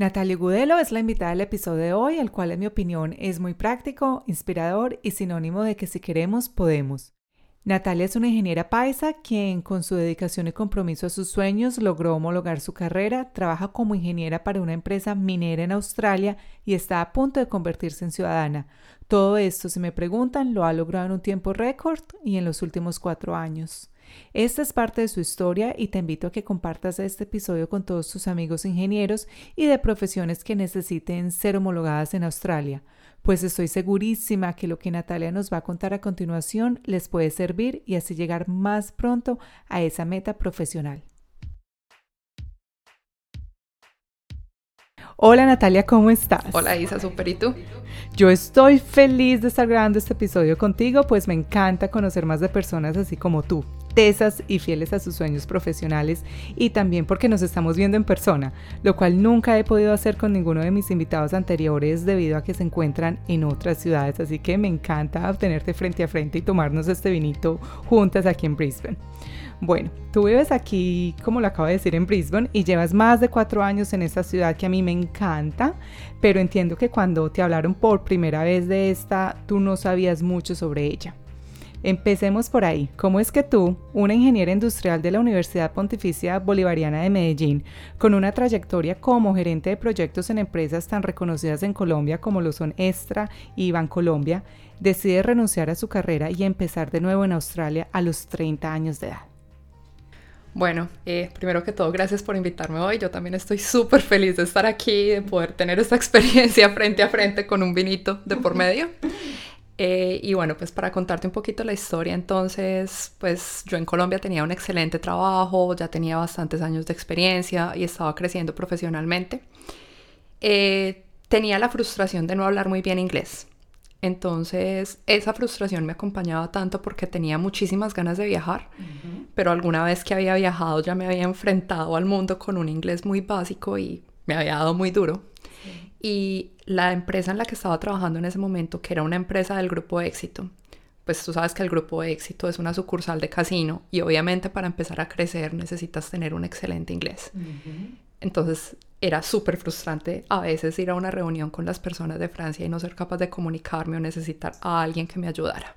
Natalia Gudelo es la invitada del episodio de hoy, el cual en mi opinión es muy práctico, inspirador y sinónimo de que si queremos, podemos. Natalia es una ingeniera paisa quien con su dedicación y compromiso a sus sueños logró homologar su carrera, trabaja como ingeniera para una empresa minera en Australia y está a punto de convertirse en ciudadana. Todo esto, si me preguntan, lo ha logrado en un tiempo récord y en los últimos cuatro años. Esta es parte de su historia y te invito a que compartas este episodio con todos tus amigos ingenieros y de profesiones que necesiten ser homologadas en Australia, pues estoy segurísima que lo que Natalia nos va a contar a continuación les puede servir y así llegar más pronto a esa meta profesional. Hola Natalia, ¿cómo estás? Hola Isa, super, ¿y tú? Yo estoy feliz de estar grabando este episodio contigo, pues me encanta conocer más de personas así como tú, tesas y fieles a sus sueños profesionales y también porque nos estamos viendo en persona, lo cual nunca he podido hacer con ninguno de mis invitados anteriores debido a que se encuentran en otras ciudades, así que me encanta tenerte frente a frente y tomarnos este vinito juntas aquí en Brisbane. Bueno, tú vives aquí, como lo acabo de decir, en Brisbane y llevas más de cuatro años en esta ciudad que a mí me encanta, pero entiendo que cuando te hablaron por primera vez de esta, tú no sabías mucho sobre ella. Empecemos por ahí. ¿Cómo es que tú, una ingeniera industrial de la Universidad Pontificia Bolivariana de Medellín, con una trayectoria como gerente de proyectos en empresas tan reconocidas en Colombia como lo son Extra y Bancolombia, decide renunciar a su carrera y empezar de nuevo en Australia a los 30 años de edad? Bueno, eh, primero que todo, gracias por invitarme hoy. Yo también estoy súper feliz de estar aquí, de poder tener esta experiencia frente a frente con un vinito de por medio. Eh, y bueno, pues para contarte un poquito la historia, entonces, pues yo en Colombia tenía un excelente trabajo, ya tenía bastantes años de experiencia y estaba creciendo profesionalmente. Eh, tenía la frustración de no hablar muy bien inglés. Entonces, esa frustración me acompañaba tanto porque tenía muchísimas ganas de viajar, pero alguna vez que había viajado ya me había enfrentado al mundo con un inglés muy básico y me había dado muy duro. Y la empresa en la que estaba trabajando en ese momento, que era una empresa del grupo éxito, pues tú sabes que el grupo éxito es una sucursal de casino y obviamente para empezar a crecer necesitas tener un excelente inglés. Entonces era súper frustrante a veces ir a una reunión con las personas de Francia y no ser capaz de comunicarme o necesitar a alguien que me ayudara.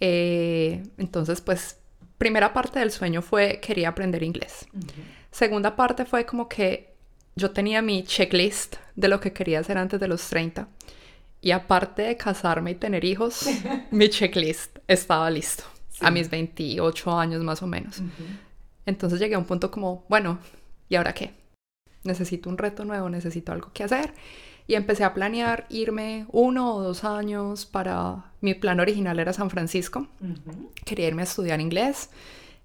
Eh, entonces, pues, primera parte del sueño fue quería aprender inglés. Segunda parte fue como que yo tenía mi checklist de lo que quería hacer antes de los 30. Y aparte de casarme y tener hijos, mi checklist estaba listo a mis 28 años más o menos. Entonces llegué a un punto como, bueno, ¿y ahora qué? Necesito un reto nuevo, necesito algo que hacer. Y empecé a planear irme uno o dos años para... Mi plan original era San Francisco. Quería irme a estudiar inglés,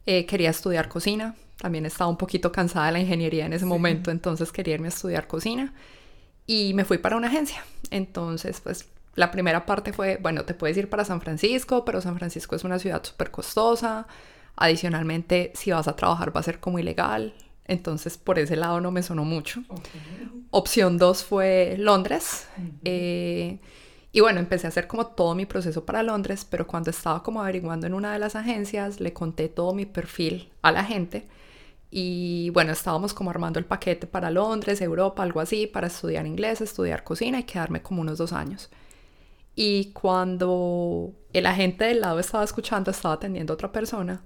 eh, quería estudiar cocina, también estaba un poquito cansada de la ingeniería en ese momento, entonces quería irme a estudiar cocina y me fui para una agencia. Entonces, pues la primera parte fue, bueno, te puedes ir para San Francisco, pero San Francisco es una ciudad súper costosa. Adicionalmente, si vas a trabajar va a ser como ilegal. Entonces, por ese lado no me sonó mucho. Opción dos fue Londres. Y bueno, empecé a hacer como todo mi proceso para Londres, pero cuando estaba como averiguando en una de las agencias, le conté todo mi perfil a la gente. Y bueno, estábamos como armando el paquete para Londres, Europa, algo así, para estudiar inglés, estudiar cocina y quedarme como unos dos años. Y cuando el agente del lado estaba escuchando, estaba atendiendo a otra persona,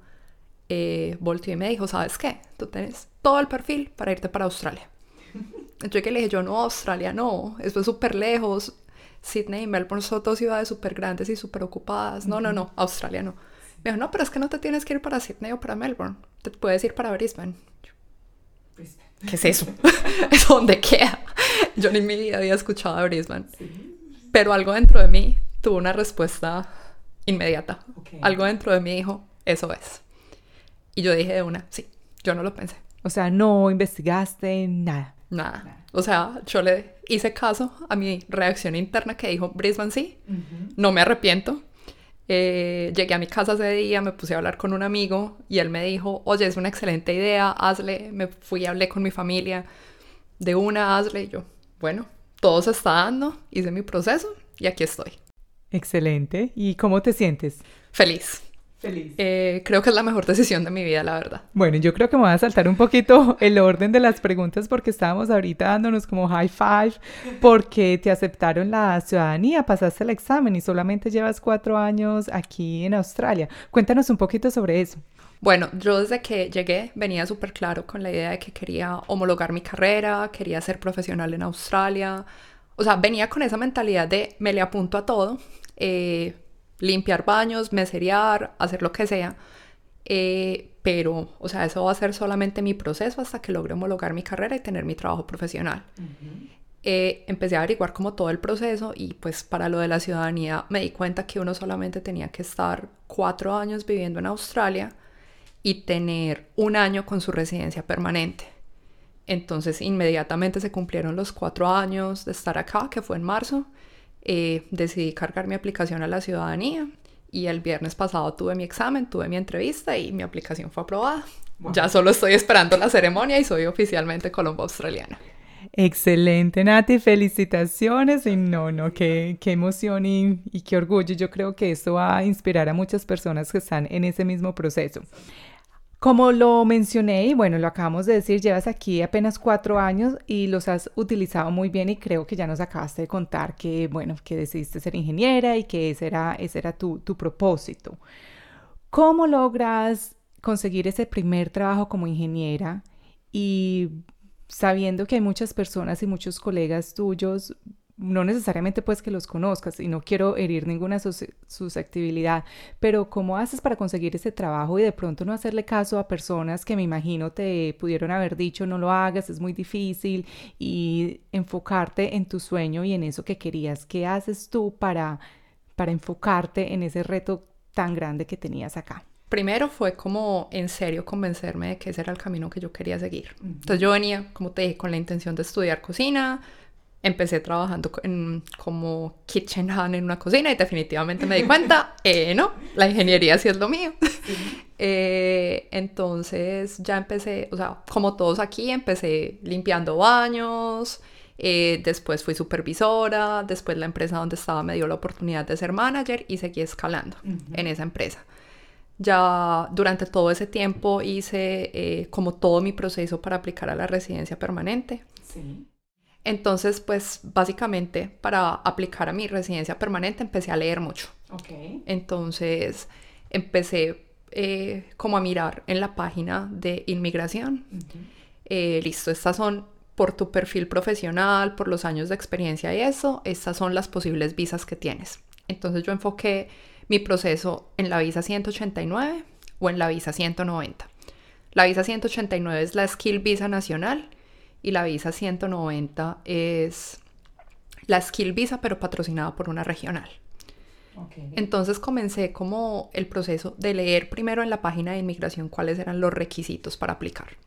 eh, volteó y me dijo, ¿sabes qué? Tú tienes todo el perfil para irte para Australia. Entonces que le dije, yo no, Australia no, eso es súper lejos, Sydney y Melbourne son dos ciudades súper grandes y súper ocupadas. No, no, no, Australia no. Me dijo, no, pero es que no te tienes que ir para Sydney o para Melbourne. Te puedes ir para Brisbane. ¿Qué es eso? ¿Es donde queda? Yo ni mi vida había escuchado a Brisbane. Pero algo dentro de mí tuvo una respuesta inmediata. Algo dentro de mí dijo, eso es. Y yo dije de una, sí, yo no lo pensé. O sea, no investigaste nada. Nada. O sea, yo le hice caso a mi reacción interna que dijo, Brisbane sí, no me arrepiento. Eh, llegué a mi casa ese día, me puse a hablar con un amigo y él me dijo, oye, es una excelente idea, hazle. Me fui y hablé con mi familia de una, hazle. Y yo, bueno, todo se está dando, hice mi proceso y aquí estoy. Excelente. ¿Y cómo te sientes? Feliz. Eh, creo que es la mejor decisión de mi vida, la verdad. Bueno, yo creo que me voy a saltar un poquito el orden de las preguntas porque estábamos ahorita dándonos como high five porque te aceptaron la ciudadanía, pasaste el examen y solamente llevas cuatro años aquí en Australia. Cuéntanos un poquito sobre eso. Bueno, yo desde que llegué venía súper claro con la idea de que quería homologar mi carrera, quería ser profesional en Australia. O sea, venía con esa mentalidad de me le apunto a todo. Eh, limpiar baños, meserear, hacer lo que sea. Eh, pero, o sea, eso va a ser solamente mi proceso hasta que logre homologar mi carrera y tener mi trabajo profesional. Eh, empecé a averiguar como todo el proceso y pues para lo de la ciudadanía me di cuenta que uno solamente tenía que estar cuatro años viviendo en Australia y tener un año con su residencia permanente. Entonces inmediatamente se cumplieron los cuatro años de estar acá, que fue en marzo, eh, decidí cargar mi aplicación a la ciudadanía y el viernes pasado tuve mi examen, tuve mi entrevista y mi aplicación fue aprobada. Ya solo estoy esperando la ceremonia y soy oficialmente colombo australiana. Excelente, Nati, felicitaciones y no, no, qué, qué emoción y, y qué orgullo. Yo creo que esto va a inspirar a muchas personas que están en ese mismo proceso. Como lo mencioné y bueno, lo acabamos de decir, llevas aquí apenas cuatro años y los has utilizado muy bien y creo que ya nos acabaste de contar que, bueno, que decidiste ser ingeniera y que ese era, ese era tu, tu propósito. ¿Cómo logras conseguir ese primer trabajo como ingeniera y sabiendo que hay muchas personas y muchos colegas tuyos no necesariamente pues que los conozcas y no quiero herir ninguna susceptibilidad, pero ¿cómo haces para conseguir ese trabajo y de pronto no hacerle caso a personas que me imagino te pudieron haber dicho no lo hagas, es muy difícil y enfocarte en tu sueño y en eso que querías? ¿Qué haces tú para, para enfocarte en ese reto tan grande que tenías acá? Primero fue como en serio convencerme de que ese era el camino que yo quería seguir. Entonces yo venía, como te dije, con la intención de estudiar cocina, empecé trabajando en, como kitchen hand en una cocina y definitivamente me di cuenta, eh, no, la ingeniería sí es lo mío. Eh, entonces ya empecé, o sea, como todos aquí, empecé limpiando baños, eh, después fui supervisora, después la empresa donde estaba me dio la oportunidad de ser manager y seguí escalando en esa empresa. Ya durante todo ese tiempo hice como todo mi proceso para aplicar a la residencia permanente. Sí. Entonces, pues básicamente para aplicar a mi residencia permanente empecé a leer mucho. Okay. Entonces empecé eh, como a mirar en la página de inmigración. Eh, listo, estas son por tu perfil profesional, por los años de experiencia y eso, estas son las posibles visas que tienes. Entonces yo enfoqué mi proceso en la visa 189 o en la visa 190. La visa 189 es la Skill Visa Nacional y la visa 190 es la Skill Visa, pero patrocinada por una regional. Entonces comencé como el proceso de leer primero en la página de inmigración cuáles eran los requisitos para aplicar.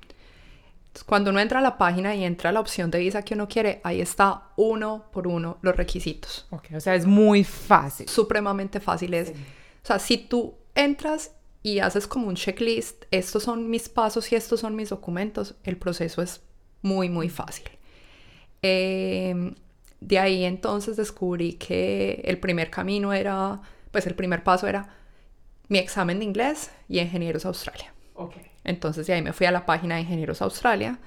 cuando uno entra a la página y entra a la opción de visa que uno quiere, ahí está uno por uno los requisitos. o sea, es muy fácil. Supremamente fácil es. O sea, si tú entras y haces como un checklist, estos son mis pasos y estos son mis documentos, el proceso es muy, muy fácil. Em, de ahí entonces descubrí que el primer camino era, pues el primer paso era mi examen de inglés y Ingenieros Australia. Entonces de ahí me fui a la página de Ingenieros Australia.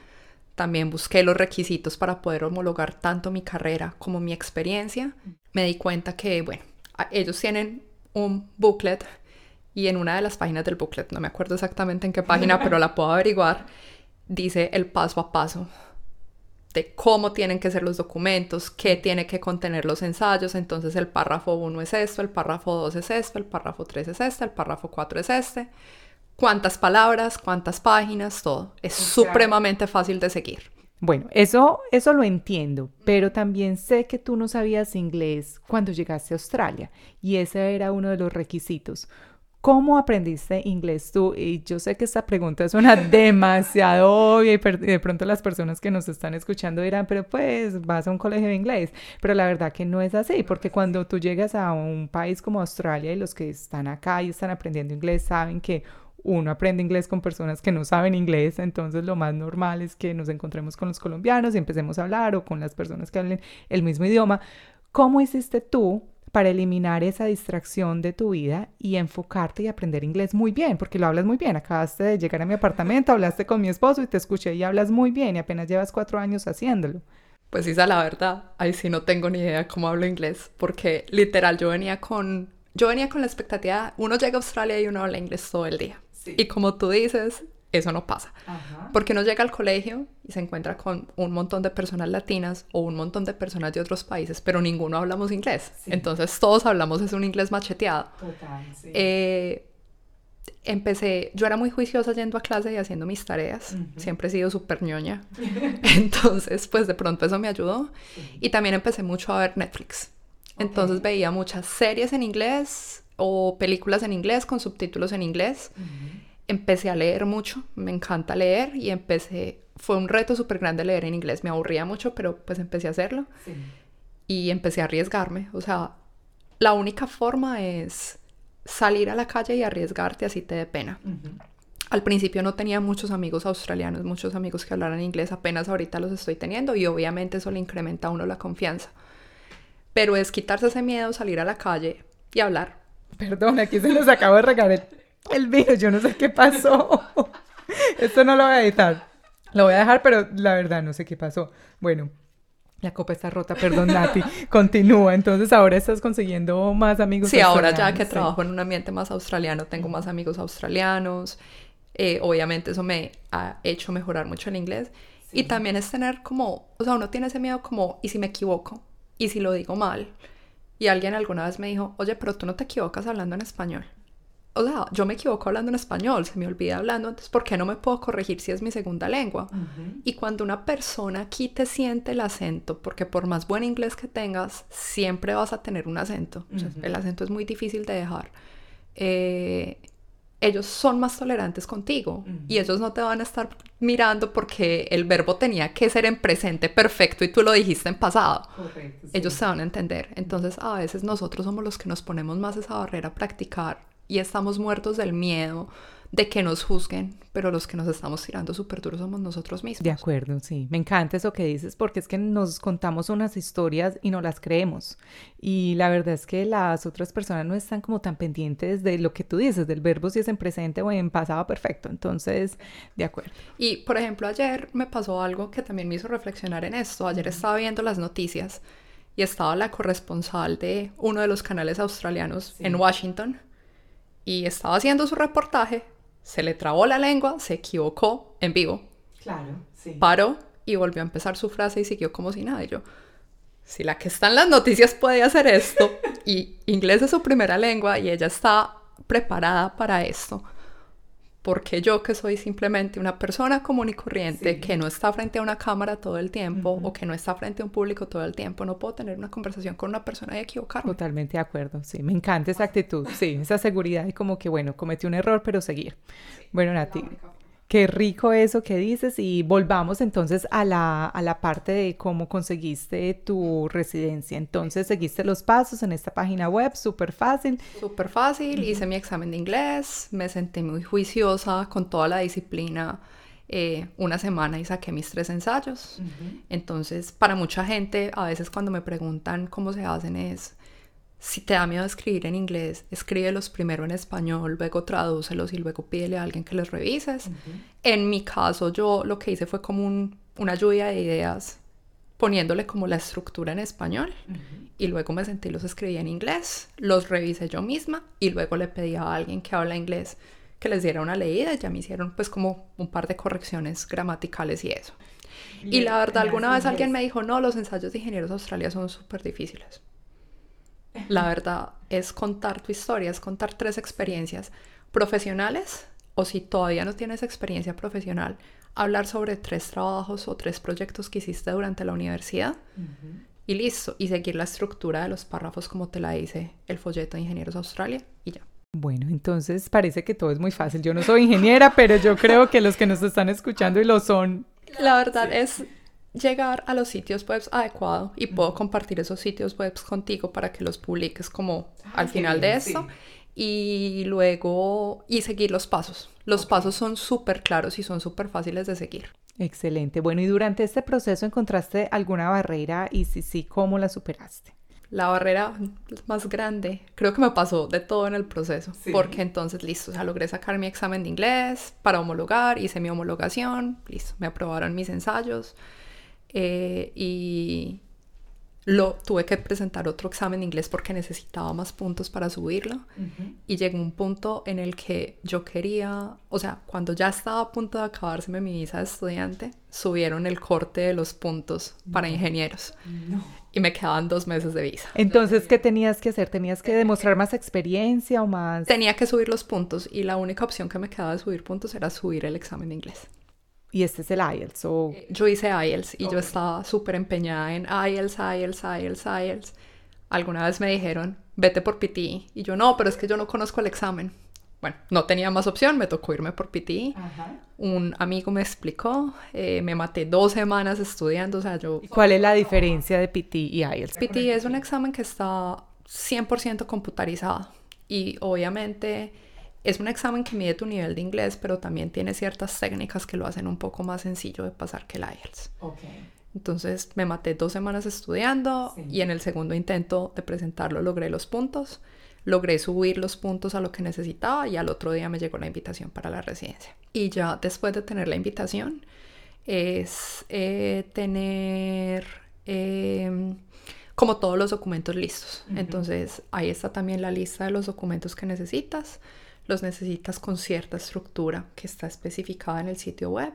También busqué los requisitos para poder homologar tanto mi carrera como mi experiencia. Me di cuenta que, bueno, ellos tienen un booklet y en una de las páginas del booklet, no me acuerdo exactamente en qué página, pero la puedo averiguar, dice el paso a paso de cómo tienen que ser los documentos, qué tiene que contener los ensayos. Entonces el párrafo 1 es esto, el párrafo 2 es esto, el párrafo 3 es este, el párrafo 4 es este. Cuántas palabras, cuántas páginas, todo. Es supremamente fácil de seguir. Bueno, eso, eso lo entiendo, pero también sé que tú no sabías inglés cuando llegaste a Australia y ese era uno de los requisitos. ¿Cómo aprendiste inglés tú? Y yo sé que esta pregunta suena demasiado obvia y de pronto las personas que nos están escuchando dirán, pero pues vas a un colegio de inglés. Pero la verdad que no es así, porque cuando tú llegas a un país como Australia y los que están acá y están aprendiendo inglés saben que uno aprende inglés con personas que no saben inglés, entonces lo más normal es que nos encontremos con los colombianos y empecemos a hablar o con las personas que hablen el mismo idioma. ¿Cómo hiciste tú para eliminar esa distracción de tu vida y enfocarte y aprender inglés muy bien? Porque lo hablas muy bien. Acabaste de llegar a mi apartamento, hablaste con mi esposo y te escuché y hablas muy bien y apenas llevas cuatro años haciéndolo. Pues Isa, la verdad, ahí sí no tengo ni idea cómo hablo inglés, porque literal yo venía con, yo venía con la expectativa, uno llega a Australia y uno habla inglés todo el día. Y como tú dices, eso no pasa. Porque uno llega al colegio y se encuentra con un montón de personas latinas o un montón de personas de otros países, pero ninguno hablamos inglés. Entonces todos hablamos es un inglés macheteado. Total, sí. Eh, empecé, yo era muy juiciosa yendo a clase y haciendo mis tareas. Siempre he sido súper ñoña. Entonces, pues de pronto eso me ayudó. Y también empecé mucho a ver Netflix. Entonces veía muchas series en inglés, o películas en inglés con subtítulos en inglés. Empecé a leer mucho, me encanta leer y empecé, fue un reto súper grande leer en inglés, me aburría mucho, pero pues empecé a hacerlo y empecé a arriesgarme, o sea, la única forma es salir a la calle y arriesgarte así te dé pena. Al principio no tenía muchos amigos australianos, muchos amigos que hablaran inglés, apenas ahorita los estoy teniendo y obviamente eso le incrementa a uno la confianza. Pero es quitarse ese miedo, salir a la calle y hablar. Perdón, aquí se nos acabó de regar el, vino. Yo no sé qué pasó. Esto no lo voy a editar. Lo voy a dejar, pero la verdad no sé qué pasó. Bueno, la copa está rota, perdón, Nati. Continúa. Entonces, ahora estás consiguiendo más amigos. Sí, ahora ya que trabajo en un ambiente más australiano, tengo más amigos australianos. Eh, obviamente, eso me ha hecho mejorar mucho el inglés. Y también es tener como, o sea, uno tiene ese miedo como, ¿y si me equivoco? ¿Y si lo digo mal? Y alguien alguna vez me dijo, oye, pero tú no te equivocas hablando en español. O sea, yo me equivoco hablando en español, se me olvida hablando, entonces ¿por qué no me puedo corregir si es mi segunda lengua? Y cuando una persona aquí te siente el acento, porque por más buen inglés que tengas, siempre vas a tener un acento. el acento es muy difícil de dejar. Eh, ellos son más tolerantes contigo y ellos no te van a estar mirando porque el verbo tenía que ser en presente perfecto y tú lo dijiste en pasado. Ellos se van a entender. Entonces a veces nosotros somos los que nos ponemos más esa barrera a practicar y estamos muertos del miedo de que nos juzguen, pero los que nos estamos tirando súper duro somos nosotros mismos. De acuerdo, sí. Me encanta eso que dices porque es que nos contamos unas historias y no las creemos. Y la verdad es que las otras personas no están como tan pendientes de lo que tú dices, del verbo si es en presente o en pasado perfecto. Entonces, de acuerdo. Y, por ejemplo, ayer me pasó algo que también me hizo reflexionar en esto. Ayer estaba viendo las noticias y estaba la corresponsal de uno de los canales australianos en Washington y estaba haciendo su reportaje se le trabó la lengua, se equivocó en vivo. Claro, sí. Paró y volvió a empezar su frase y siguió como si nada. Y yo, si la que está en las noticias puede hacer esto y inglés es su primera lengua y ella está preparada para esto, porque yo que soy simplemente una persona común y corriente que no está frente a una cámara todo el tiempo o que no está frente a un público todo el tiempo, no puedo tener una conversación con una persona y equivocarme. Totalmente de acuerdo, sí, me encanta esa actitud, sí, esa seguridad y como que bueno, cometí un error pero seguir. Bueno, Nati, Qué rico eso que dices y volvamos entonces a la, a la parte de cómo conseguiste tu residencia. Entonces seguiste los pasos en esta página web, súper fácil. Súper fácil, hice mi examen de inglés, me sentí muy juiciosa con toda la disciplina. Eh, una semana y saqué mis tres ensayos. Entonces, para mucha gente, a veces cuando me preguntan cómo se hacen es, si te da miedo escribir en inglés, escríbelos primero en español, luego tradúcelos y luego pídele a alguien que los revises. En mi caso, yo lo que hice fue como una lluvia de ideas, poniéndole como la estructura en español y luego me sentí los escribí en inglés, los revisé yo misma y luego le pedí a alguien que habla inglés que les diera una leída, ya me hicieron pues como un par de correcciones gramaticales y eso. Y, la verdad, alguna vez alguien me dijo, no, los ensayos de ingenieros australianos son súper difíciles. La verdad es contar tu historia, es contar tres experiencias profesionales, o si todavía no tienes experiencia profesional, hablar sobre tres trabajos o tres proyectos que hiciste durante la universidad y listo, y seguir la estructura de los párrafos como te la dice el folleto de Ingenieros Australia y ya. Bueno, entonces parece que todo es muy fácil. Yo no soy ingeniera, pero yo creo que los que nos están escuchando y lo son. La verdad es llegar a los sitios web adecuados y puedo compartir esos sitios web contigo para que los publiques como al final de esto y luego y seguir los pasos. Los pasos son súper claros y son súper fáciles de seguir. Excelente. Bueno, ¿y durante este proceso encontraste alguna barrera y si sí, cómo la superaste? La barrera más grande, creo que me pasó de todo en el proceso, porque entonces, listo, o sea, logré sacar mi examen de inglés para homologar, hice mi homologación, listo, me aprobaron mis ensayos eh, y, lo tuve que presentar otro examen de inglés porque necesitaba más puntos para subirlo y llegó un punto en el que yo quería, o sea, cuando ya estaba a punto de acabárseme mi visa de estudiante, subieron el corte de los puntos para ingenieros y me quedaban dos meses de visa. Entonces, ¿qué tenías que hacer? ¿Tenías que demostrar más experiencia o más? Tenía que subir los puntos y la única opción que me quedaba de subir puntos era subir el examen de inglés. Y este es el IELTS. O... Eh, yo hice IELTS y yo estaba súper empeñada en IELTS, IELTS, IELTS, IELTS. Alguna vez me dijeron, vete por PT. Y yo, no, pero es que yo no conozco el examen. Bueno, no tenía más opción, me tocó irme por PT. Un amigo me explicó, eh, me maté dos semanas estudiando, o sea, yo... ¿Cuál es la diferencia de PT y IELTS? PT es un examen que está 100% computarizado y obviamente es un examen que mide tu nivel de inglés, pero también tiene ciertas técnicas que lo hacen un poco más sencillo de pasar que el IELTS. Entonces me maté dos semanas estudiando y en el segundo intento de presentarlo logré los puntos, logré subir los puntos a lo que necesitaba y al otro día me llegó la invitación para la residencia. Y ya después de tener la invitación es eh, tener em, como todos los documentos listos. Entonces ahí está también la lista de los documentos que necesitas los necesitas con cierta estructura que está especificada en el sitio web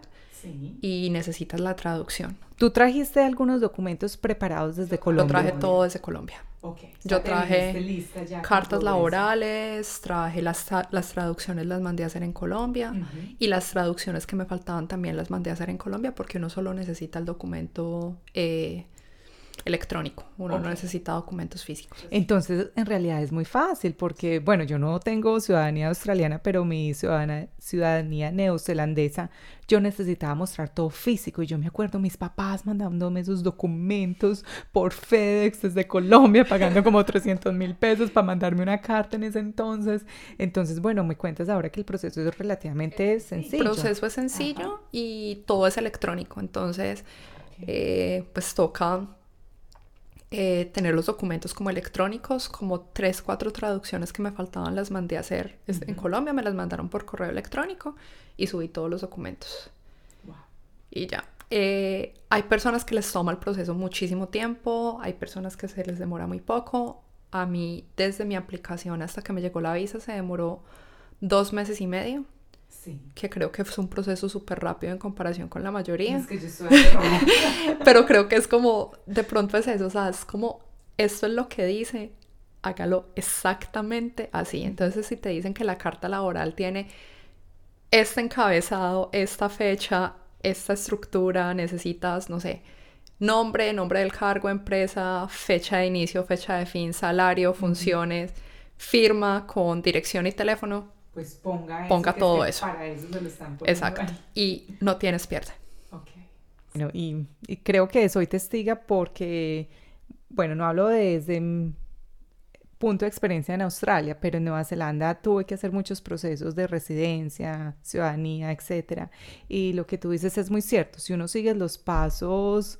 y necesitas la traducción. ¿Tú trajiste algunos documentos preparados desde Colombia? Lo traje todo desde Colombia. Yo traje cartas laborales, traje las, las, traducciones, las mandé a hacer en Colombia y las traducciones que me faltaban también las mandé a hacer en Colombia porque uno solo necesita el documento eh, electrónico, uno no necesita documentos físicos. Entonces, en realidad es muy fácil porque, bueno, yo no tengo ciudadanía australiana, pero mi ciudadanía, ciudadanía neozelandesa, yo necesitaba mostrar todo físico y yo me acuerdo mis papás mandándome esos documentos por FedEx desde Colombia, pagando como 300 mil pesos para mandarme una carta en ese entonces. Entonces, bueno, me cuentas ahora que el proceso es relativamente sencillo. El proceso es sencillo y todo es electrónico, entonces, eh, pues toca eh, tener los documentos como electrónicos, como tres, cuatro traducciones que me faltaban las mandé a hacer en Colombia, me las mandaron por correo electrónico y subí todos los documentos. Y ya. Eh, hay personas que les toma el proceso muchísimo tiempo, hay personas que se les demora muy poco. A mí, desde mi aplicación hasta que me llegó la visa, se demoró dos meses y medio. Que creo que es un proceso súper rápido en comparación con la mayoría. Es que yo estoy Pero creo que es como, de pronto es eso, o sea, es como, esto es lo que dice, hágalo exactamente así. Entonces, si te dicen que la carta laboral tiene este encabezado, esta fecha, esta estructura, necesitas, no sé, nombre, nombre del cargo, empresa, fecha de inicio, fecha de fin, salario, funciones, firma con dirección y teléfono, pues ponga, ponga todo eso. Para eso se lo están poniendo Exacto. Y no tienes pierde. Okay. Bueno, y, creo que soy testiga porque, bueno, no hablo desde punto de experiencia en Australia, pero en Nueva Zelanda tuve que hacer muchos procesos de residencia, ciudadanía, etcétera. Y lo que tú dices es muy cierto. Si uno sigue los pasos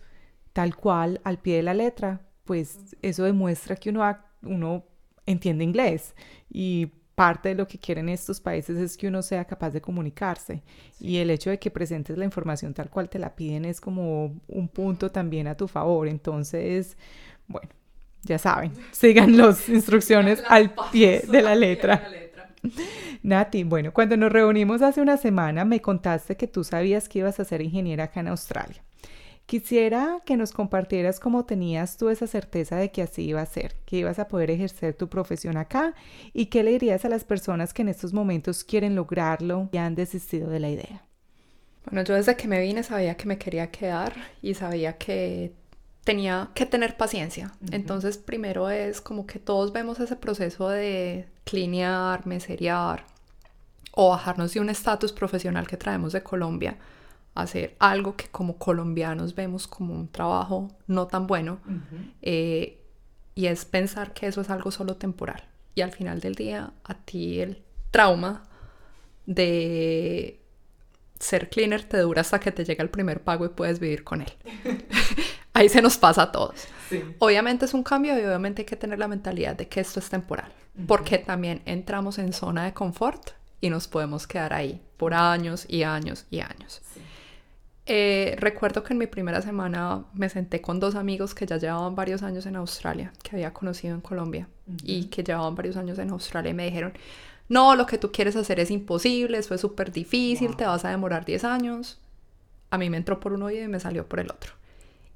tal cual, al pie de la letra, pues eso demuestra que uno, uno entiende inglés. Y parte de lo que quieren estos países es que uno sea capaz de comunicarse y el hecho de que presentes la información tal cual te la piden es como un punto también a tu favor. Entonces, bueno, ya saben, sigan las instrucciones al pie de la letra. Nati, bueno, cuando nos reunimos hace una semana me contaste que tú sabías que ibas a ser ingeniera acá en Australia. Quisiera que nos compartieras cómo tenías tú esa certeza de que así iba a ser, que ibas a poder ejercer tu profesión acá y qué le dirías a las personas que en estos momentos quieren lograrlo y han desistido de la idea. Bueno, yo desde que me vine sabía que me quería quedar y sabía que tenía que tener paciencia. Entonces, primero es como que todos vemos ese proceso de clinear, meserear o bajarnos de un estatus profesional que traemos de Colombia hacer algo que como colombianos vemos como un trabajo no tan bueno eh, y es pensar que eso es algo solo temporal y al final del día a ti el trauma de ser cleaner te dura hasta que te llega el primer pago y puedes vivir con él. Ahí se nos pasa a todos. Obviamente es un cambio y obviamente hay que tener la mentalidad de que esto es temporal, porque también entramos en zona de confort y nos podemos quedar ahí por años y años y años. Eh, recuerdo que en mi primera semana me senté con dos amigos que ya llevaban varios años en Australia, que había conocido en Colombia y que llevaban varios años en Australia y me dijeron, no, lo que tú quieres hacer es imposible, eso es súper difícil, te vas a demorar 10 años. A mí me entró por un oído y me salió por el otro.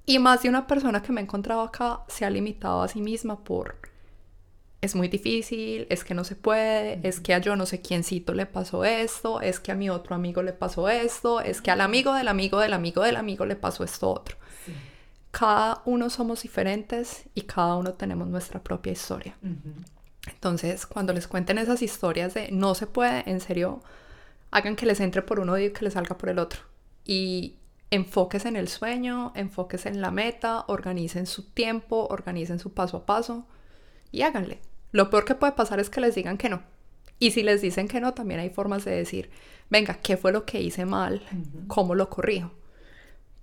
Y más de una persona que me he encontrado acá se ha limitado a sí misma por es muy difícil, es que no se puede, es que a yo no sé quiéncito le pasó esto, es que a mi otro amigo le pasó esto, es que al amigo del amigo del amigo del amigo le pasó esto otro. Cada uno somos diferentes y cada uno tenemos nuestra propia historia. Entonces, cuando les cuenten esas historias de no se puede, en serio, hagan que les entre por uno y que les salga por el otro. Y enfoques en el sueño, enfoques en la meta, organicen su tiempo, organicen su paso a paso y háganle. Lo peor que puede pasar es que les digan que no. Y si les dicen que no, también hay formas de decir, venga, ¿qué fue lo que hice mal? ¿Cómo lo corrijo?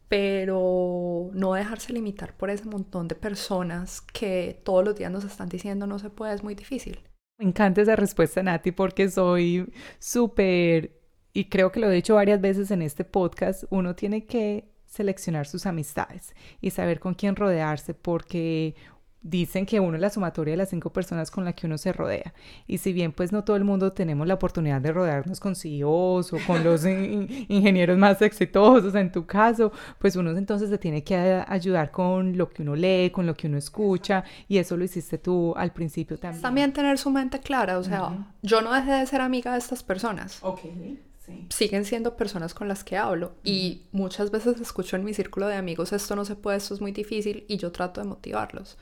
Pero no dejarse limitar por ese montón de personas que todos los días nos están diciendo no se puede, es muy difícil. Me encanta esa respuesta, Nati, porque soy súper, y creo que lo he dicho varias veces en este podcast, uno tiene que seleccionar sus amistades y saber con quién rodearse, porque dicen que uno es la sumatoria de las cinco personas con las que uno se rodea. Y si bien pues no todo el mundo tenemos la oportunidad de rodearnos con CEOs o con los ingenieros más exitosos, en tu caso, pues uno entonces se tiene que ayudar con lo que uno lee, con lo que uno escucha, y eso lo hiciste tú al principio también. También tener su mente clara, o sea, yo no dejé de ser amiga de estas personas. Okay siguen siendo personas con las que hablo y muchas veces escucho en mi círculo de amigos esto no se puede, esto es muy difícil y yo trato de motivarlos.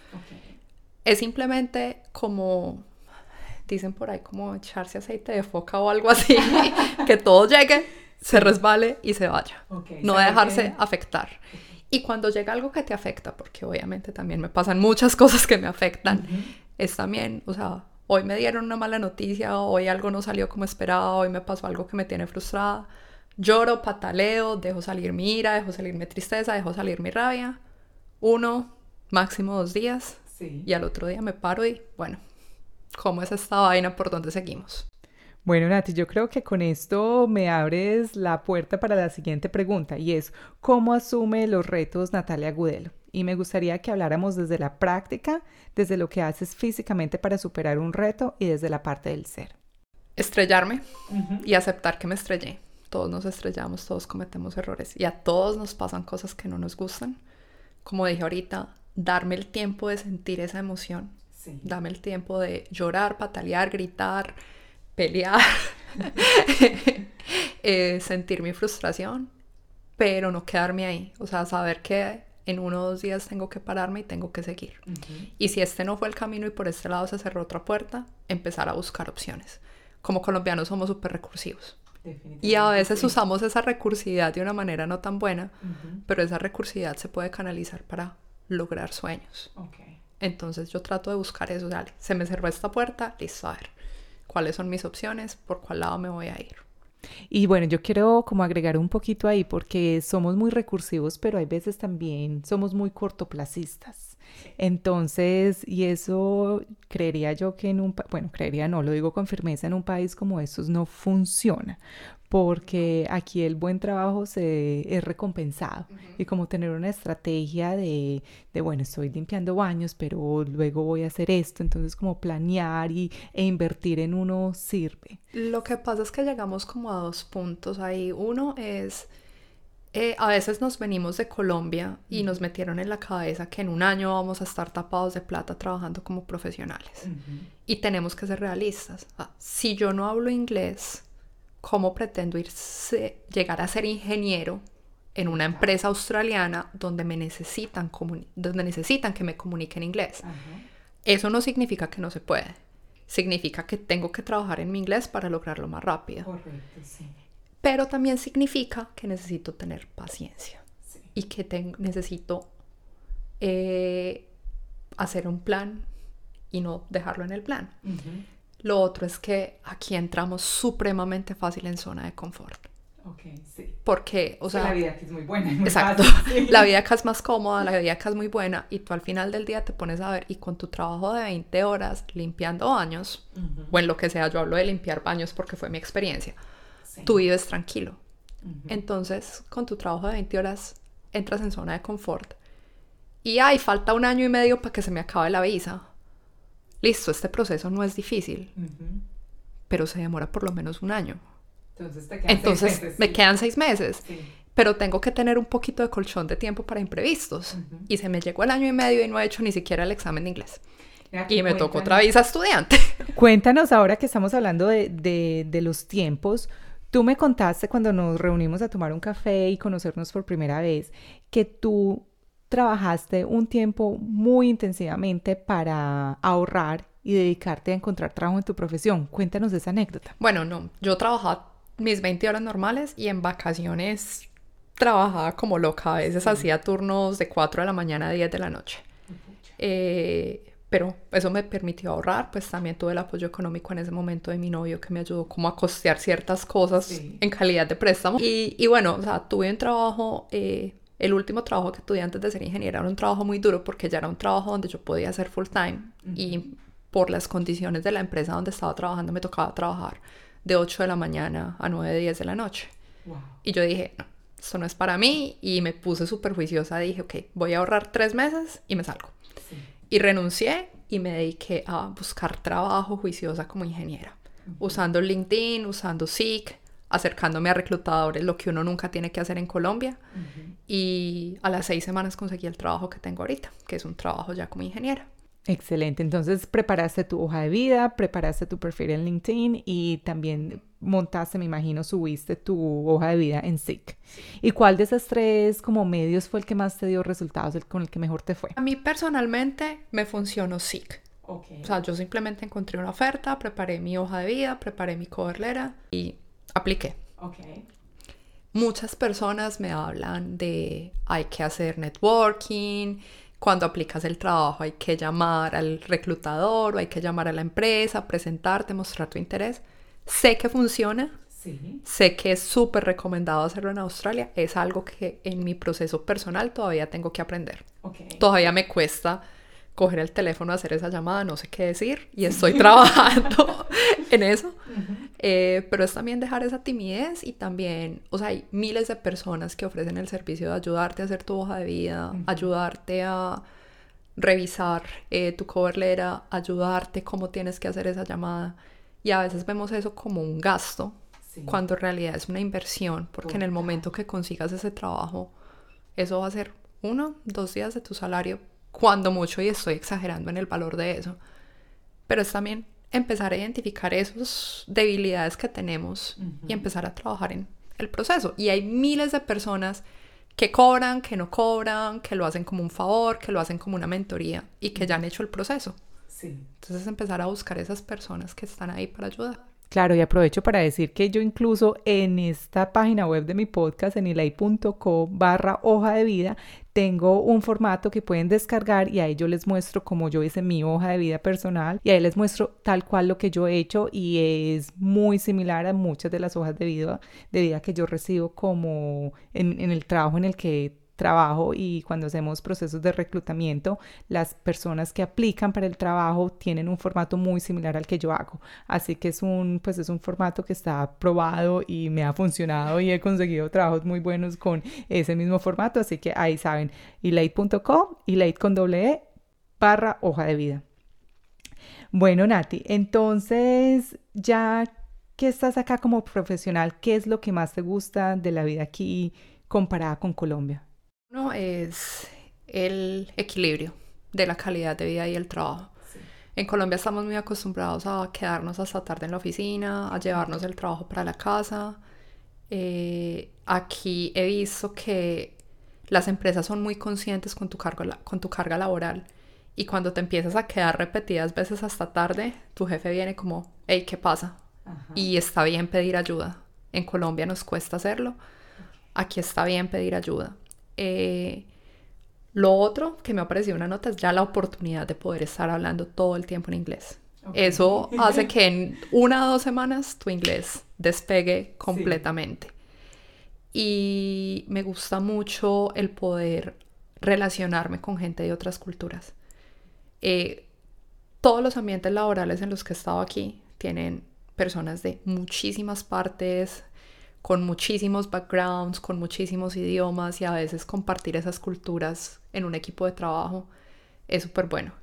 Es simplemente como, dicen por ahí, como echarse aceite de foca o algo así, que todo llegue, se resbale y se vaya. no dejarse afectar. Y cuando llega algo que te afecta, porque obviamente también me pasan muchas cosas que me afectan, es también, o sea, hoy me dieron una mala noticia, hoy algo no salió como esperaba, hoy me pasó algo que me tiene frustrada. Lloro, pataleo, dejo salir mi ira, dejo salir mi tristeza, dejo salir mi rabia. Uno, máximo dos días. Y al otro día me paro y, bueno, ¿cómo es esta vaina? ¿Por dónde seguimos? Bueno, Nati, yo creo que con esto me abres la puerta para la siguiente pregunta y es, ¿cómo asume los retos Natalia Gudelo? Y me gustaría que habláramos desde la práctica, desde lo que haces físicamente para superar un reto y desde la parte del ser. Estrellarme y aceptar que me estrellé. Todos nos estrellamos, todos cometemos errores y a todos nos pasan cosas que no nos gustan. Como dije ahorita, darme el tiempo de sentir esa emoción. Dame el tiempo de llorar, patalear, gritar, pelear, eh, sentir mi frustración, pero no quedarme ahí. O sea, saber que en uno o dos días tengo que pararme y tengo que seguir. Y si este no fue el camino y por este lado se cerró otra puerta, empezar a buscar opciones. Como colombianos somos súper recursivos. Y a veces usamos esa recursividad de una manera no tan buena, pero esa recursividad se puede canalizar para lograr sueños. Entonces yo trato de buscar eso. Dale, se me cerró esta puerta, listo, a ver. ¿Cuáles son mis opciones? ¿Por cuál lado me voy a ir? Y bueno, yo quiero como agregar un poquito ahí porque somos muy recursivos, pero hay veces también somos muy cortoplacistas. Entonces, y eso creería yo que en un, bueno, creería no, lo digo con firmeza, en un país como estos no funciona, porque aquí el buen trabajo se es recompensado y como tener una estrategia de, de, bueno, estoy limpiando baños, pero luego voy a hacer esto, entonces como planear y, e invertir en uno sirve. Lo que pasa es que llegamos como a dos puntos ahí. Uno es eh, a veces nos venimos de Colombia y nos metieron en la cabeza que en un año vamos a estar tapados de plata trabajando como profesionales. Y tenemos que ser realistas. Ah, si yo no hablo inglés, ¿cómo pretendo irse, llegar a ser ingeniero en una empresa australiana donde me necesitan, donde necesitan que me comuniquen inglés? Eso no significa que no se puede. Significa que tengo que trabajar en mi inglés para lograrlo más rápido. Correcto, sí pero también significa que necesito tener paciencia y que necesito eh, hacer un plan y no dejarlo en el plan. Lo otro es que aquí entramos supremamente fácil en zona de confort. Okay, sí. Porque, o sea... la vida aquí es muy buena. exacto. La vida acá es más cómoda, la vida acá es muy buena y tú al final del día te pones a ver y con tu trabajo de 20 horas limpiando baños, o en lo que sea, yo hablo de limpiar baños porque fue mi experiencia tú vives tranquilo. Entonces, con tu trabajo de 20 horas, entras en zona de confort. Y ay, falta un año y medio para que se me acabe la visa. Listo, este proceso no es difícil, pero se demora por lo menos un año. Entonces, me quedan seis meses. Pero tengo que tener un poquito de colchón de tiempo para imprevistos. Y se me llegó el año y medio y no he hecho ni siquiera el examen de inglés. y me tocó otra visa estudiante. Cuéntanos ahora que estamos hablando de, de, de los tiempos. Tú me contaste cuando nos reunimos a tomar un café y conocernos por primera vez que tú trabajaste un tiempo muy intensivamente para ahorrar y dedicarte a encontrar trabajo en tu profesión. Cuéntanos esa anécdota. Bueno, no, yo trabajaba mis 20 horas normales y en vacaciones trabajaba como loca. A veces hacía turnos de 4 de la mañana a 10 de la noche. Eh, pero eso me permitió ahorrar, pues también tuve el apoyo económico en ese momento de mi novio que me ayudó como a costear ciertas cosas en calidad de préstamo. Y, y, bueno, o sea, tuve un trabajo, eh, el último trabajo que tuve antes de ser ingeniera era un trabajo muy duro porque ya era un trabajo donde yo podía hacer full time y por las condiciones de la empresa donde estaba trabajando me tocaba trabajar de 8 de la mañana a 9, 10 de la noche. Y yo dije, no, esto no es para mí y me puse súper juiciosa, dije, ok, voy a ahorrar tres meses y me salgo. Y renuncié y me dediqué a buscar trabajo juiciosa como ingeniera, usando LinkedIn, usando Seek, acercándome a reclutadores, lo que uno nunca tiene que hacer en Colombia. Y a las seis semanas conseguí el trabajo que tengo ahorita, que es un trabajo ya como ingeniera. Excelente. Entonces preparaste tu hoja de vida, preparaste tu perfil en LinkedIn y también montaste, me imagino, subiste tu hoja de vida en SIC. ¿Y cuál de esas tres como medios fue el que más te dio resultados, el con el que mejor te fue? A mí personalmente me funcionó SIC. Okay. O sea, yo simplemente encontré una oferta, preparé mi hoja de vida, preparé mi cover y apliqué. Okay. Muchas personas me hablan de hay que hacer networking, cuando aplicas el trabajo hay que llamar al reclutador o hay que llamar a la empresa, presentarte, mostrar tu interés. Sé que funciona. Sé que es súper recomendado hacerlo en Australia. Es algo que en mi proceso personal todavía tengo que aprender. Todavía me cuesta coger el teléfono, hacer esa llamada, no sé qué decir y estoy trabajando en eso. Eh, pero es también dejar esa timidez y también, o sea, hay miles de personas que ofrecen el servicio de ayudarte a hacer tu hoja de vida, ayudarte a revisar eh, tu cover letter, ayudarte cómo tienes que hacer esa llamada. Y a veces vemos eso como un gasto, cuando en realidad es una inversión, porque en el momento que consigas ese trabajo, eso va a ser uno, dos días de tu salario, cuando mucho, y estoy exagerando en el valor de eso. Pero es también empezar a identificar esas debilidades que tenemos y empezar a trabajar en el proceso. Y hay miles de personas que cobran, que no cobran, que lo hacen como un favor, que lo hacen como una mentoría y que ya han hecho el proceso. Entonces empezar a buscar esas personas que están ahí para ayudar. Claro, y aprovecho para decir que yo incluso en esta página web de mi podcast, en ilay.co barra hoja de vida, tengo un formato que pueden descargar y ahí yo les muestro cómo yo hice mi hoja de vida personal y ahí les muestro tal cual lo que yo he hecho y es muy similar a muchas de las hojas de vida, de vida que yo recibo como en, en el trabajo en el que trabajo y cuando hacemos procesos de reclutamiento, las personas que aplican para el trabajo tienen un formato muy similar al que yo hago. Así que es un, pues es un formato que está probado y me ha funcionado y he conseguido trabajos muy buenos con ese mismo formato. Así que ahí saben, elate.com, elate con doble E, barra hoja de vida. Bueno, Nati, entonces ya que estás acá como profesional, ¿qué es lo que más te gusta de la vida aquí? comparada con Colombia? Uno es el equilibrio de la calidad de vida y el trabajo. En Colombia estamos muy acostumbrados a quedarnos hasta tarde en la oficina, a llevarnos el trabajo para la casa. Eh, aquí he visto que las empresas son muy conscientes con tu, carga, con tu carga laboral y cuando te empiezas a quedar repetidas veces hasta tarde, tu jefe viene como, hey, ¿qué pasa? Y está bien pedir ayuda. En Colombia nos cuesta hacerlo. Aquí está bien pedir ayuda. Eh, lo otro que me ha parecido una nota es ya la oportunidad de poder estar hablando todo el tiempo en inglés. Eso hace que en una o dos semanas tu inglés despegue completamente. Y me gusta mucho el poder relacionarme con gente de otras culturas. Eh, todos los ambientes laborales en los que he estado aquí tienen personas de muchísimas partes, con muchísimos backgrounds, con muchísimos idiomas y a veces compartir esas culturas en un equipo de trabajo es súper bueno.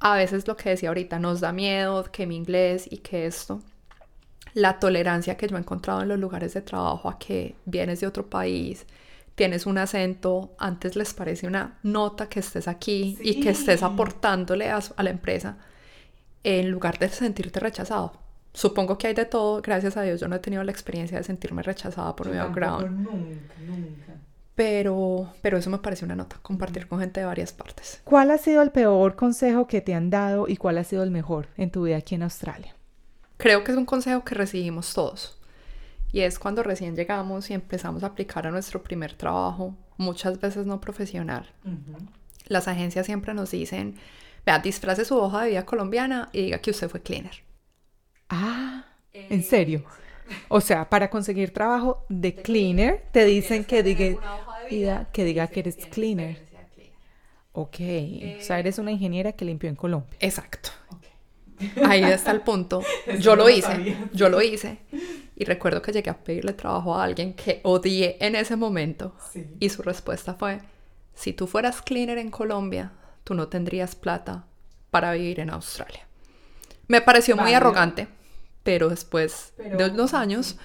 A veces lo que decía ahorita nos da miedo que mi inglés y que esto, la tolerancia que yo he encontrado en los lugares de trabajo a que vienes de otro país, tienes un acento, antes les parece una nota que estés aquí y que estés aportándole a, la empresa en lugar de sentirte rechazado. Supongo que hay de todo, gracias a Dios yo no he tenido la experiencia de sentirme rechazada por mi background. Nunca, nunca. Pero, pero eso me parece una nota, compartir con gente de varias partes. ¿Cuál ha sido el peor consejo que te han dado y cuál ha sido el mejor en tu vida aquí en Australia? Creo que es un consejo que recibimos todos. Y es cuando recién llegamos y empezamos a aplicar a nuestro primer trabajo, muchas veces no profesional. Las agencias siempre nos dicen, vea, disfrace su hoja de vida colombiana y diga que usted fue cleaner. Ah, ¿en serio? O sea, para conseguir trabajo de cleaner, te dicen que diga, que diga que eres cleaner. Ok, o sea, eres una ingeniera que limpió en Colombia. Exacto. Ahí está el punto. Yo lo hice, yo lo hice. Y recuerdo que llegué a pedirle trabajo a alguien que odié en ese momento. Y su respuesta fue, si tú fueras cleaner en Colombia, tú no tendrías plata para vivir en Australia. Me pareció muy arrogante, pero después de unos años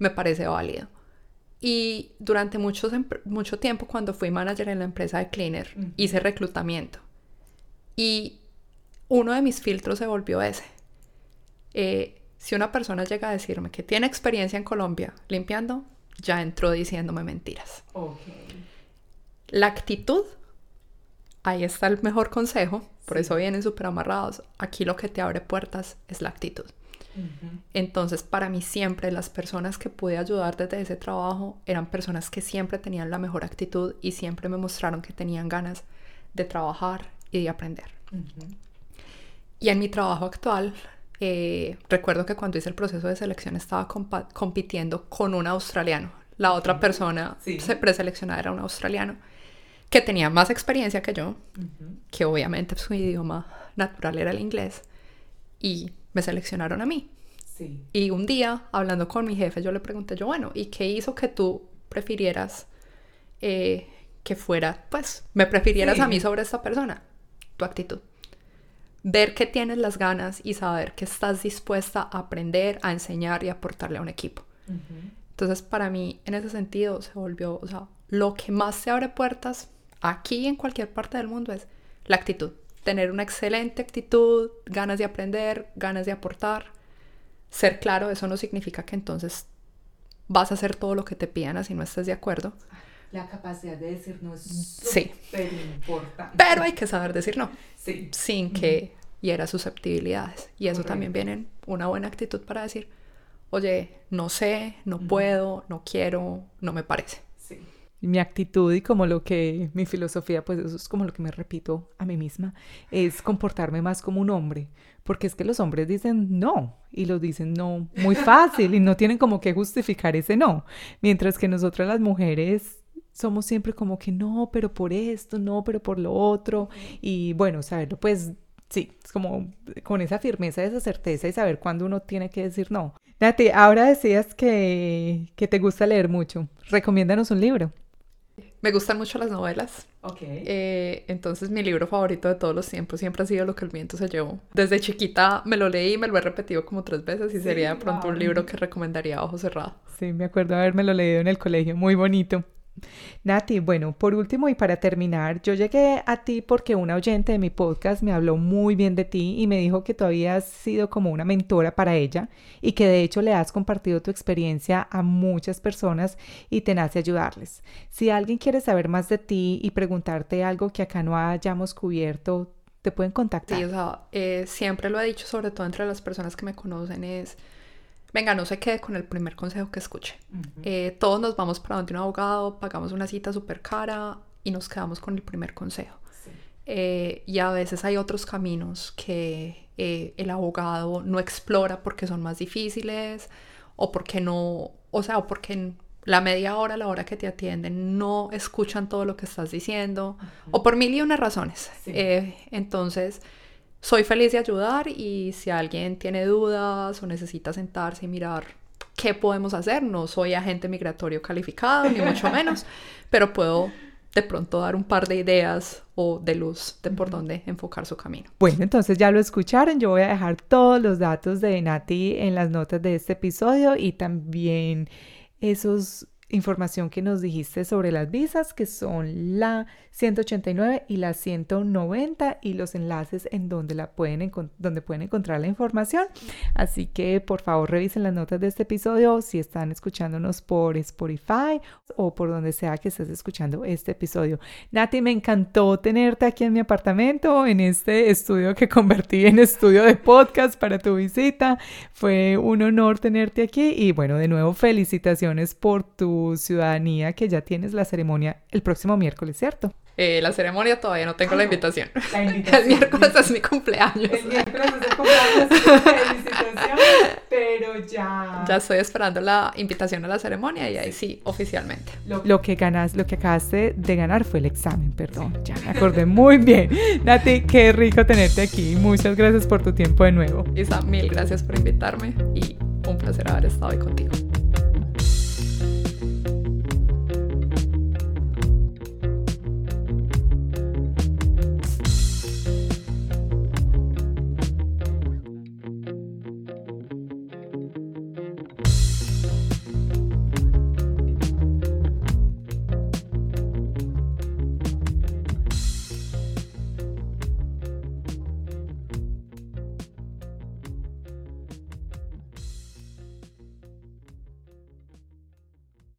me parece válido. Y durante mucho, mucho tiempo, cuando fui manager en la empresa de Cleaner, hice reclutamiento. Y uno de mis filtros se volvió ese. Eh, si una persona llega a decirme que tiene experiencia en Colombia limpiando, ya entró diciéndome mentiras. La actitud, ahí está el mejor consejo, por eso vienen súper amarrados. Aquí lo que te abre puertas es la actitud. Entonces, para mí siempre las personas que pude ayudar desde ese trabajo eran personas que siempre tenían la mejor actitud y siempre me mostraron que tenían ganas de trabajar y de aprender. Y en mi trabajo actual, eh, recuerdo que cuando hice el proceso de selección estaba compitiendo con un australiano. La otra persona preseleccionada era un australiano que tenía más experiencia que yo, que obviamente su idioma natural era el inglés, y me seleccionaron a mí. Y un día, hablando con mi jefe, yo le pregunté, yo, bueno, ¿y qué hizo que tú prefirieras eh, que fuera, pues, me prefirieras a mí sobre esta persona? Tu actitud ver que tienes las ganas y saber que estás dispuesta a aprender, a enseñar y aportarle a un equipo. Entonces, para mí, en ese sentido, se volvió, o sea, lo que más se abre puertas aquí y en cualquier parte del mundo es la actitud. Tener una excelente actitud, ganas de aprender, ganas de aportar. Ser claro, eso no significa que entonces vas a hacer todo lo que te pidan así no estés de acuerdo. La capacidad de decir no es sí. importante. Pero hay que saber decir no. Sí. Sin que hiera susceptibilidades. Y eso también viene una buena actitud para decir, oye, no sé, no puedo, no quiero, no me parece. Mi actitud y como lo que, mi filosofía, pues eso es como lo que me repito a mí misma, es comportarme más como un hombre. Porque es que los hombres dicen no y lo dicen no muy fácil y no tienen como que justificar ese no. Mientras que nosotras las mujeres somos siempre como que no, pero por esto, no, pero por lo otro. Y bueno, saberlo, pues sí, es como con esa firmeza, esa certeza y saber cuándo uno tiene que decir no. Nati, ahora decías que, que te gusta leer mucho. Recomiéndanos un libro. Me gustan mucho las novelas. Ok. Eh, entonces mi libro favorito de todos los tiempos siempre ha sido Lo que el viento se llevó. Desde chiquita me lo leí y me lo he repetido como tres veces y Sí, sería de pronto un libro que recomendaría a ojo cerrado. Sí, me acuerdo haberme lo leído en el colegio, muy bonito. Nati, bueno, por último y para terminar, yo llegué a ti porque una oyente de mi podcast me habló muy bien de ti y me dijo que tú habías sido como una mentora para ella y que de hecho le has compartido tu experiencia a muchas personas y te nace ayudarles. Si alguien quiere saber más de ti y preguntarte algo que acá no hayamos cubierto, te pueden contactar. Sí, o sea, eh, siempre lo he dicho, sobre todo entre las personas que me conocen, es, venga, no se quede con el primer consejo que escuche. Eh, todos nos vamos para donde un abogado, pagamos una cita súper cara y nos quedamos con el primer consejo. Eh, y a veces hay otros caminos que eh, el abogado no explora porque son más difíciles o porque no, o sea, o porque en la media hora, la hora que te atienden, no escuchan todo lo que estás diciendo o por mil y una razones. Sí. Entonces, soy feliz de ayudar y si alguien tiene dudas o necesita sentarse y mirar qué podemos hacer, no soy agente migratorio calificado, ni mucho menos, pero puedo de pronto dar un par de ideas o de luz de por dónde enfocar su camino. Bueno, entonces ya lo escucharon. Yo voy a dejar todos los datos de Nati en las notas de este episodio y también esos información que nos dijiste sobre las visas, que son la 189 y la 190 y los enlaces en donde, la pueden, donde pueden encontrar la información. Así que por favor revisen las notas de este episodio si están escuchándonos por Spotify o por donde sea que estés escuchando este episodio. Nati, me encantó tenerte aquí en mi apartamento, en este estudio que convertí en estudio de podcast para tu visita. Fue un honor tenerte aquí y bueno, de nuevo felicitaciones por tu ciudadanía que ya tienes la ceremonia el próximo miércoles, ¿cierto? Eh, la ceremonia todavía no tengo Ah, la invitación. La El miércoles es mi cumpleaños. El miércoles es el cumpleaños, felicitaciones, pero ya... Ya estoy esperando la invitación a la ceremonia y ahí sí, oficialmente. Lo, lo que ganas, lo que acabaste de ganar fue el examen, perdón, ya me acordé muy bien. Nati, qué rico tenerte aquí. Muchas gracias por tu tiempo de nuevo. Isa, mil gracias por invitarme y un placer haber estado hoy contigo.